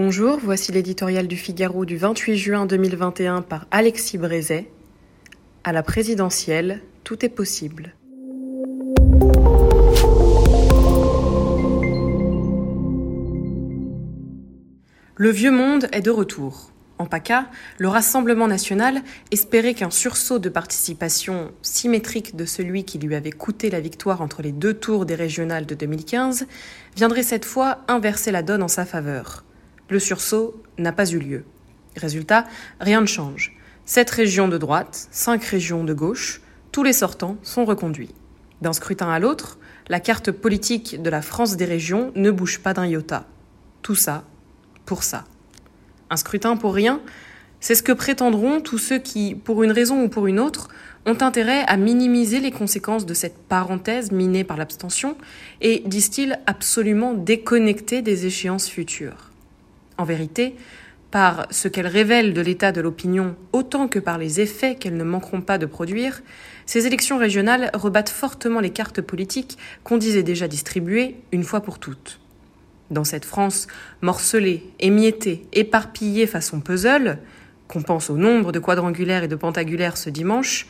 Bonjour, voici l'éditorial du Figaro du 28 juin 2021 par Alexis Brézet. À la présidentielle, tout est possible. Le vieux monde est de retour. En PACA, le Rassemblement national espérait qu'un sursaut de participation symétrique de celui qui lui avait coûté la victoire entre les deux tours des régionales de 2015 viendrait cette fois inverser la donne en sa faveur. Le sursaut n'a pas eu lieu. Résultat, rien ne change. Sept régions de droite, cinq régions de gauche, tous les sortants sont reconduits. D'un scrutin à l'autre, la carte politique de la France des régions ne bouge pas d'un iota. Tout ça pour ça. Un scrutin pour rien, c'est ce que prétendront tous ceux qui, pour une raison ou pour une autre, ont intérêt à minimiser les conséquences de cette parenthèse minée par l'abstention et, disent-ils, absolument déconnectés des échéances futures. En vérité, par ce qu'elles révèlent de l'état de l'opinion autant que par les effets qu'elles ne manqueront pas de produire, ces élections régionales rebattent fortement les cartes politiques qu'on disait déjà distribuées une fois pour toutes. Dans cette France morcelée, émiettée, éparpillée façon puzzle, qu'on pense au nombre de quadrangulaires et de pentagulaires ce dimanche,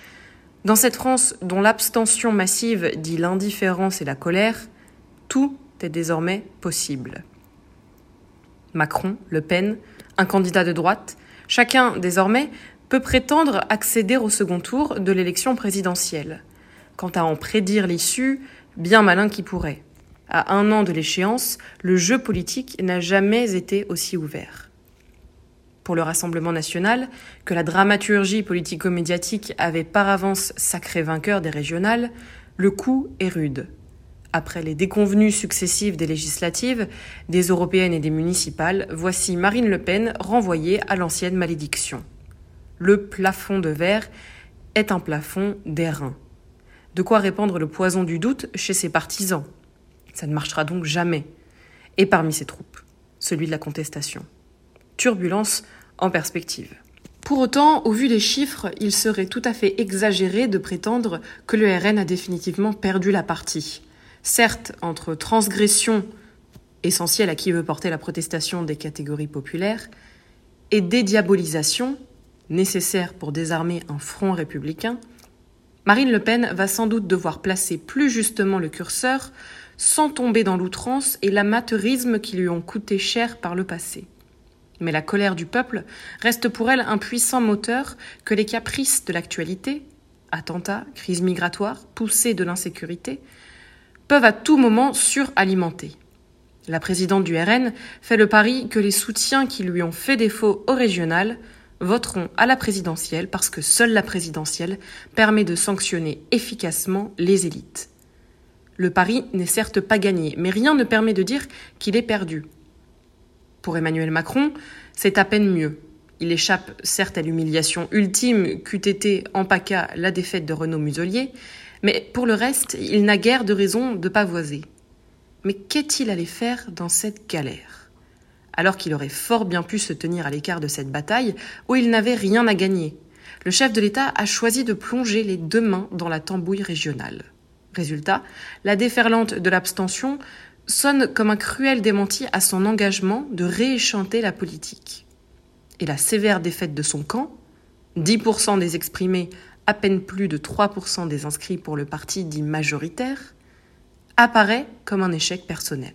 dans cette France dont l'abstention massive dit l'indifférence et la colère, tout est désormais possible. Macron, Le Pen, un candidat de droite, chacun désormais peut prétendre accéder au second tour de l'élection présidentielle. Quant à en prédire l'issue, bien malin qui pourrait. À un an de l'échéance, le jeu politique n'a jamais été aussi ouvert. Pour le Rassemblement national, que la dramaturgie politico-médiatique avait par avance sacré vainqueur des régionales, le coup est rude après les déconvenues successives des législatives, des européennes et des municipales, voici Marine Le Pen renvoyée à l'ancienne malédiction. Le plafond de verre est un plafond d'airain. De quoi répandre le poison du doute chez ses partisans. Ça ne marchera donc jamais. Et parmi ses troupes, celui de la contestation. Turbulence en perspective. Pour autant, au vu des chiffres, il serait tout à fait exagéré de prétendre que le RN a définitivement perdu la partie certes entre transgression essentielle à qui veut porter la protestation des catégories populaires et dédiabolisation nécessaire pour désarmer un front républicain, Marine Le Pen va sans doute devoir placer plus justement le curseur sans tomber dans l'outrance et l'amateurisme qui lui ont coûté cher par le passé. Mais la colère du peuple reste pour elle un puissant moteur que les caprices de l'actualité, attentats, crise migratoire, poussée de l'insécurité, peuvent à tout moment suralimenter. La présidente du RN fait le pari que les soutiens qui lui ont fait défaut au régional voteront à la présidentielle parce que seule la présidentielle permet de sanctionner efficacement les élites. Le pari n'est certes pas gagné, mais rien ne permet de dire qu'il est perdu. Pour Emmanuel Macron, c'est à peine mieux. Il échappe certes à l'humiliation ultime qu'eût été en PACA la défaite de Renaud Muselier, mais pour le reste, il n'a guère de raison de pavoiser. Mais qu'est-il allé faire dans cette galère? Alors qu'il aurait fort bien pu se tenir à l'écart de cette bataille où il n'avait rien à gagner. Le chef de l'État a choisi de plonger les deux mains dans la tambouille régionale. Résultat, la déferlante de l'abstention sonne comme un cruel démenti à son engagement de rééchanter la politique. Et la sévère défaite de son camp, 10% des exprimés à peine plus de 3% des inscrits pour le parti dit majoritaire, apparaît comme un échec personnel.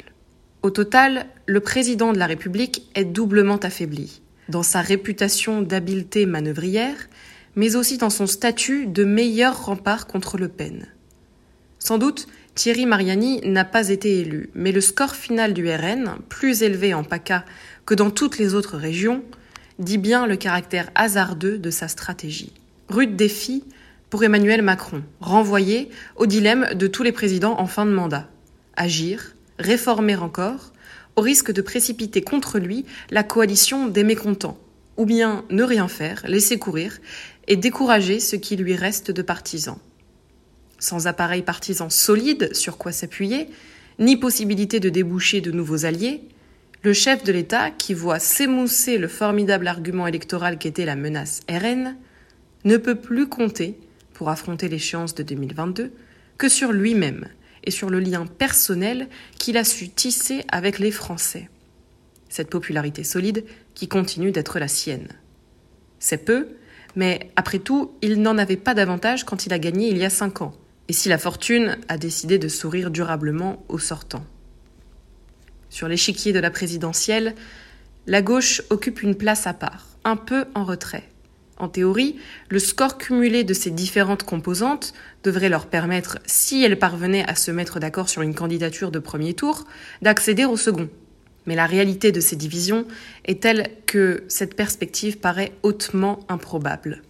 Au total, le président de la République est doublement affaibli, dans sa réputation d'habileté manœuvrière, mais aussi dans son statut de meilleur rempart contre Le Pen. Sans doute, Thierry Mariani n'a pas été élu, mais le score final du RN, plus élevé en PACA que dans toutes les autres régions, dit bien le caractère hasardeux de sa stratégie. Rude défi pour Emmanuel Macron, renvoyé au dilemme de tous les présidents en fin de mandat. Agir, réformer encore, au risque de précipiter contre lui la coalition des mécontents, ou bien ne rien faire, laisser courir et décourager ce qui lui reste de partisans. Sans appareil partisan solide sur quoi s'appuyer, ni possibilité de déboucher de nouveaux alliés, le chef de l'État, qui voit s'émousser le formidable argument électoral qu'était la menace RN, ne peut plus compter, pour affronter l'échéance de 2022, que sur lui-même et sur le lien personnel qu'il a su tisser avec les Français. cette popularité solide qui continue d'être la sienne. C'est peu, mais après tout, il n'en avait pas davantage quand il a gagné il y a cinq ans, et si la fortune a décidé de sourire durablement au sortant. Sur l'échiquier de la présidentielle, la gauche occupe une place à part, un peu en retrait. En théorie, le score cumulé de ces différentes composantes devrait leur permettre, si elles parvenaient à se mettre d'accord sur une candidature de premier tour, d'accéder au second. Mais la réalité de ces divisions est telle que cette perspective paraît hautement improbable.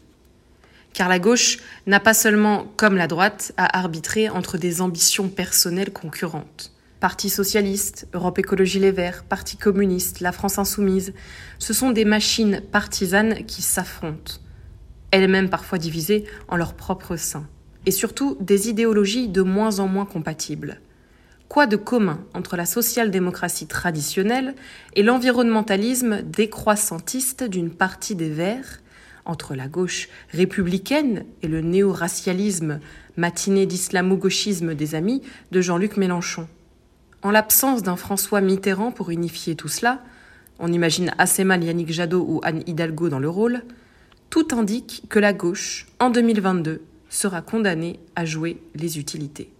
Car la gauche n'a pas seulement, comme la droite, à arbitrer entre des ambitions personnelles concurrentes. Parti socialiste, Europe Écologie Les Verts, Parti communiste, la France insoumise, ce sont des machines partisanes qui s'affrontent, elles-mêmes parfois divisées en leur propre sein, et surtout des idéologies de moins en moins compatibles. Quoi de commun entre la social-démocratie traditionnelle et l'environnementalisme décroissantiste d'une partie des Verts, entre la gauche républicaine et le néo-racialisme matiné d'islamo-gauchisme des amis de Jean-Luc Mélenchon? En l'absence d'un François Mitterrand pour unifier tout cela, on imagine assez mal Yannick Jadot ou Anne Hidalgo dans le rôle, tout indique que la gauche, en 2022, sera condamnée à jouer les utilités.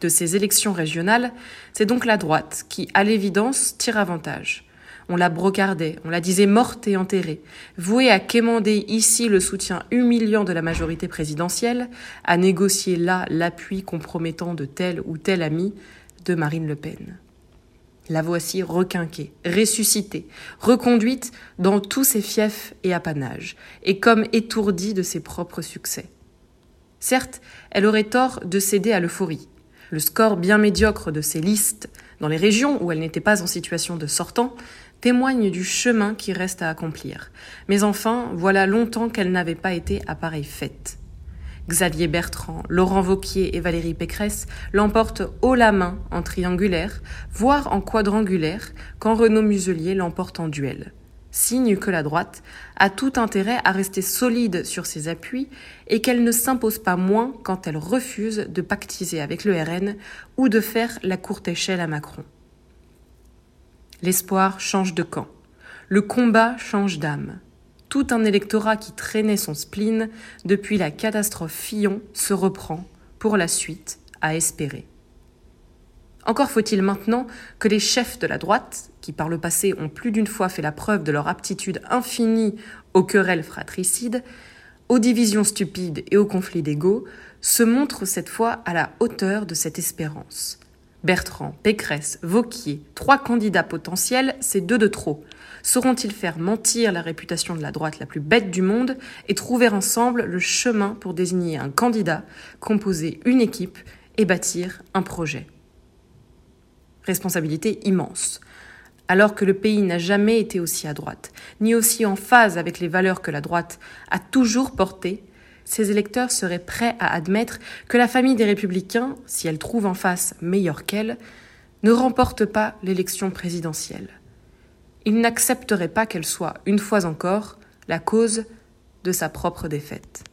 De ces élections régionales, c'est donc la droite qui, à l'évidence, tire avantage. On la brocardait, on la disait morte et enterrée, vouée à quémander ici le soutien humiliant de la majorité présidentielle, à négocier là l'appui compromettant de tel ou tel ami de Marine Le Pen. La voici requinquée, ressuscitée, reconduite dans tous ses fiefs et apanages, et comme étourdie de ses propres succès. Certes, elle aurait tort de céder à l'euphorie. Le score bien médiocre de ses listes dans les régions où elle n'était pas en situation de sortant témoigne du chemin qui reste à accomplir. Mais enfin, voilà longtemps qu'elle n'avait pas été à pareille fête. Xavier Bertrand, Laurent Vauquier et Valérie Pécresse l'emportent haut la main en triangulaire, voire en quadrangulaire, quand Renaud Muselier l'emporte en duel. Signe que la droite a tout intérêt à rester solide sur ses appuis et qu'elle ne s'impose pas moins quand elle refuse de pactiser avec le RN ou de faire la courte échelle à Macron. L'espoir change de camp. Le combat change d'âme. Tout un électorat qui traînait son spleen depuis la catastrophe Fillon se reprend, pour la suite, à espérer. Encore faut-il maintenant que les chefs de la droite, qui par le passé ont plus d'une fois fait la preuve de leur aptitude infinie aux querelles fratricides, aux divisions stupides et aux conflits d'égaux, se montrent cette fois à la hauteur de cette espérance. Bertrand, Pécresse, Vauquier, trois candidats potentiels, c'est deux de trop. Sauront-ils faire mentir la réputation de la droite la plus bête du monde et trouver ensemble le chemin pour désigner un candidat, composer une équipe et bâtir un projet? Responsabilité immense. Alors que le pays n'a jamais été aussi à droite, ni aussi en phase avec les valeurs que la droite a toujours portées, ces électeurs seraient prêts à admettre que la famille des républicains, si elle trouve en face meilleure qu'elle, ne remporte pas l'élection présidentielle. Ils n'accepteraient pas qu'elle soit, une fois encore, la cause de sa propre défaite.